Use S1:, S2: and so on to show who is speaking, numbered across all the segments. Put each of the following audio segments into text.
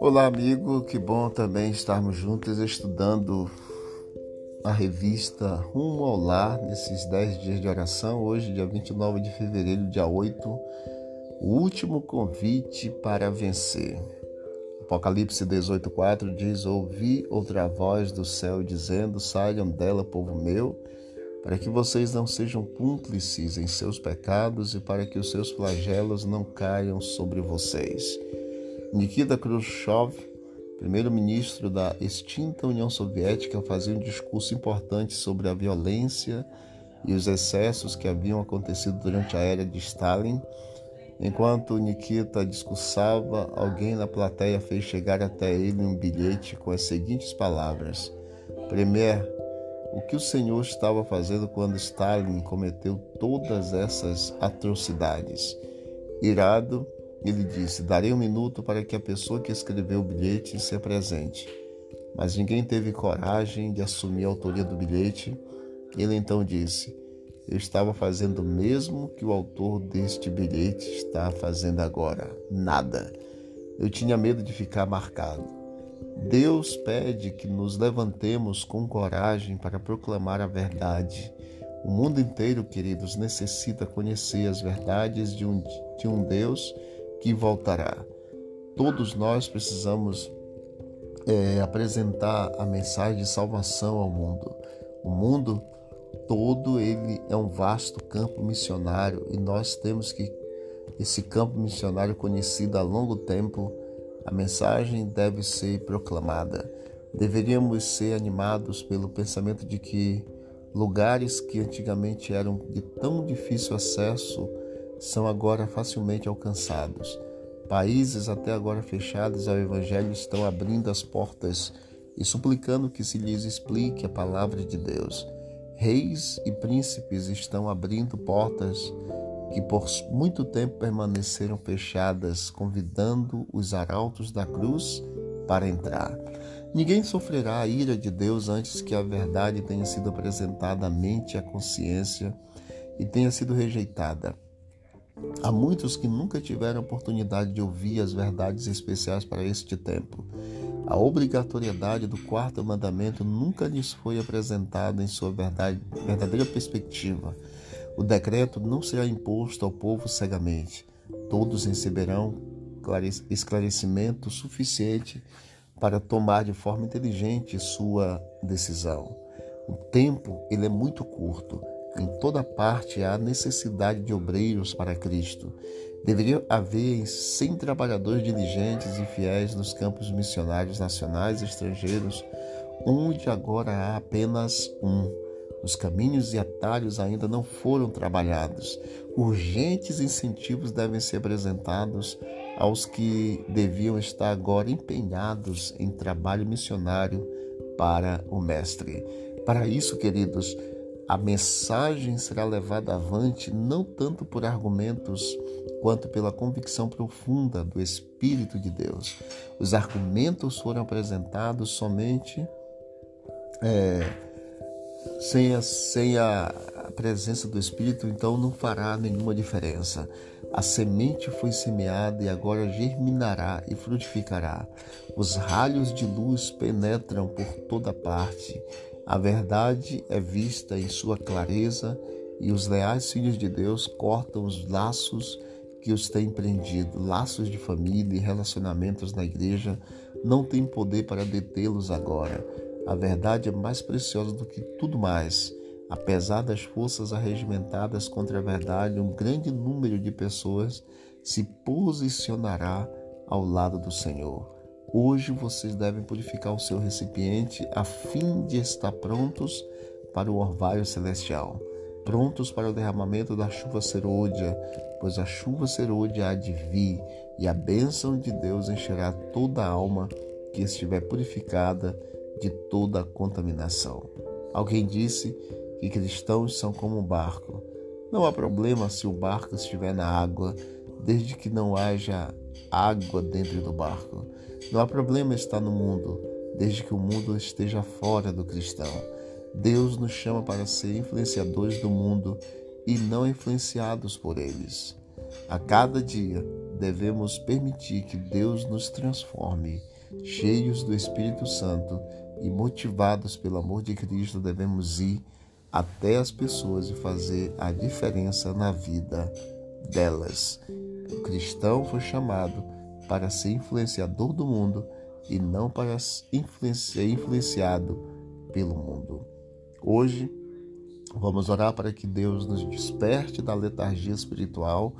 S1: Olá, amigo, que bom também estarmos juntos estudando a revista Rumo ao Lar nesses 10 dias de oração. Hoje, dia 29 de fevereiro, dia 8, o último convite para vencer. Apocalipse 18,4 diz: Ouvi outra voz do céu dizendo: Saiam dela, povo meu para que vocês não sejam cúmplices em seus pecados e para que os seus flagelos não caiam sobre vocês. Nikita Khrushchev, primeiro-ministro da extinta União Soviética, fazia um discurso importante sobre a violência e os excessos que haviam acontecido durante a era de Stalin. Enquanto Nikita discursava, alguém na plateia fez chegar até ele um bilhete com as seguintes palavras: Premier, o que o Senhor estava fazendo quando Stalin cometeu todas essas atrocidades. Irado, ele disse: Darei um minuto para que a pessoa que escreveu o bilhete se apresente. Mas ninguém teve coragem de assumir a autoria do bilhete. Ele então disse: Eu estava fazendo o mesmo que o autor deste bilhete está fazendo agora. Nada. Eu tinha medo de ficar marcado. Deus pede que nos levantemos com coragem para proclamar a verdade. O mundo inteiro, queridos, necessita conhecer as verdades de um, de um Deus que voltará. Todos nós precisamos é, apresentar a mensagem de salvação ao mundo. O mundo todo ele é um vasto campo missionário e nós temos que esse campo missionário conhecido há longo tempo a mensagem deve ser proclamada. Deveríamos ser animados pelo pensamento de que lugares que antigamente eram de tão difícil acesso são agora facilmente alcançados. Países até agora fechados ao Evangelho estão abrindo as portas e suplicando que se lhes explique a palavra de Deus. Reis e príncipes estão abrindo portas que por muito tempo permaneceram fechadas, convidando os arautos da cruz para entrar. Ninguém sofrerá a ira de Deus antes que a verdade tenha sido apresentada à mente e à consciência e tenha sido rejeitada. Há muitos que nunca tiveram oportunidade de ouvir as verdades especiais para este tempo. A obrigatoriedade do quarto mandamento nunca lhes foi apresentada em sua verdade, verdadeira perspectiva. O decreto não será imposto ao povo cegamente. Todos receberão esclarecimento suficiente para tomar de forma inteligente sua decisão. O tempo ele é muito curto. Em toda parte há necessidade de obreiros para Cristo. Deveria haver 100 trabalhadores diligentes e fiéis nos campos missionários nacionais e estrangeiros, onde agora há apenas um os caminhos e atalhos ainda não foram trabalhados. Urgentes incentivos devem ser apresentados aos que deviam estar agora empenhados em trabalho missionário para o Mestre. Para isso, queridos, a mensagem será levada avante não tanto por argumentos quanto pela convicção profunda do Espírito de Deus. Os argumentos foram apresentados somente é, sem a, sem a presença do Espírito, então não fará nenhuma diferença. A semente foi semeada e agora germinará e frutificará. Os raios de luz penetram por toda parte. A verdade é vista em sua clareza e os leais filhos de Deus cortam os laços que os têm prendido. Laços de família e relacionamentos na igreja não têm poder para detê-los agora a verdade é mais preciosa do que tudo mais. Apesar das forças arregimentadas contra a verdade, um grande número de pessoas se posicionará ao lado do Senhor. Hoje vocês devem purificar o seu recipiente a fim de estar prontos para o orvalho celestial, prontos para o derramamento da chuva serôdia, pois a chuva serôdia há de vir e a bênção de Deus encherá toda a alma que estiver purificada de toda a contaminação. Alguém disse que cristãos são como um barco. Não há problema se o barco estiver na água, desde que não haja água dentro do barco. Não há problema estar no mundo, desde que o mundo esteja fora do cristão. Deus nos chama para ser influenciadores do mundo e não influenciados por eles. A cada dia devemos permitir que Deus nos transforme. Cheios do Espírito Santo e motivados pelo amor de Cristo, devemos ir até as pessoas e fazer a diferença na vida delas. O cristão foi chamado para ser influenciador do mundo e não para ser influenciado pelo mundo. Hoje, vamos orar para que Deus nos desperte da letargia espiritual,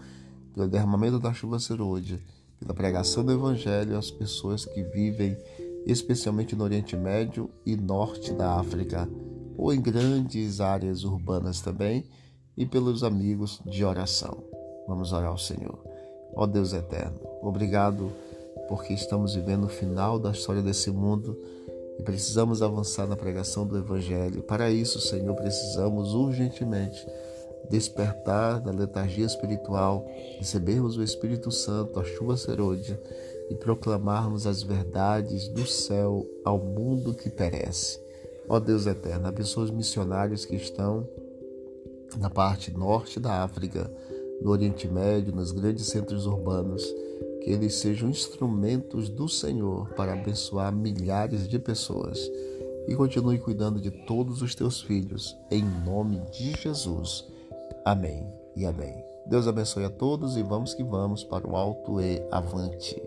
S1: pelo derramamento da chuva serôdia, pela pregação do Evangelho às pessoas que vivem especialmente no Oriente Médio e Norte da África, ou em grandes áreas urbanas também, e pelos amigos de oração. Vamos orar ao Senhor. Ó Deus eterno, obrigado porque estamos vivendo o final da história desse mundo e precisamos avançar na pregação do Evangelho. Para isso, Senhor, precisamos urgentemente despertar da letargia espiritual, recebermos o Espírito Santo, a chuva serôdia e proclamarmos as verdades do céu ao mundo que perece. Ó Deus eterno, abençoa os missionários que estão na parte norte da África, no Oriente Médio, nos grandes centros urbanos, que eles sejam instrumentos do Senhor para abençoar milhares de pessoas. E continue cuidando de todos os teus filhos, em nome de Jesus. Amém e amém. Deus abençoe a todos e vamos que vamos para o alto e avante.